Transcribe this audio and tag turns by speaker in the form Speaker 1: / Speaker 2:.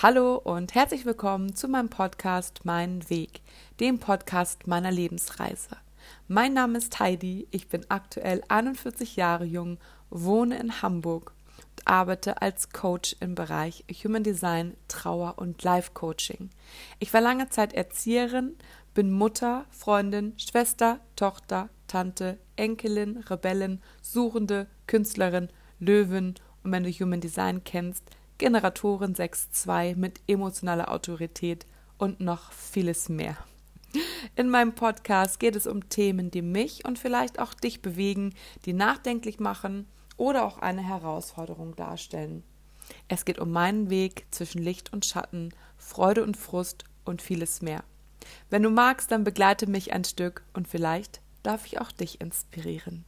Speaker 1: Hallo und herzlich willkommen zu meinem Podcast Mein Weg, dem Podcast meiner Lebensreise. Mein Name ist Heidi, ich bin aktuell 41 Jahre jung, wohne in Hamburg und arbeite als Coach im Bereich Human Design, Trauer und Life Coaching. Ich war lange Zeit Erzieherin, bin Mutter, Freundin, Schwester, Tochter, Tante, Enkelin, Rebellin, Suchende, Künstlerin, Löwin und wenn du Human Design kennst, Generatoren 6.2 mit emotionaler Autorität und noch vieles mehr. In meinem Podcast geht es um Themen, die mich und vielleicht auch dich bewegen, die nachdenklich machen oder auch eine Herausforderung darstellen. Es geht um meinen Weg zwischen Licht und Schatten, Freude und Frust und vieles mehr. Wenn du magst, dann begleite mich ein Stück und vielleicht darf ich auch dich inspirieren.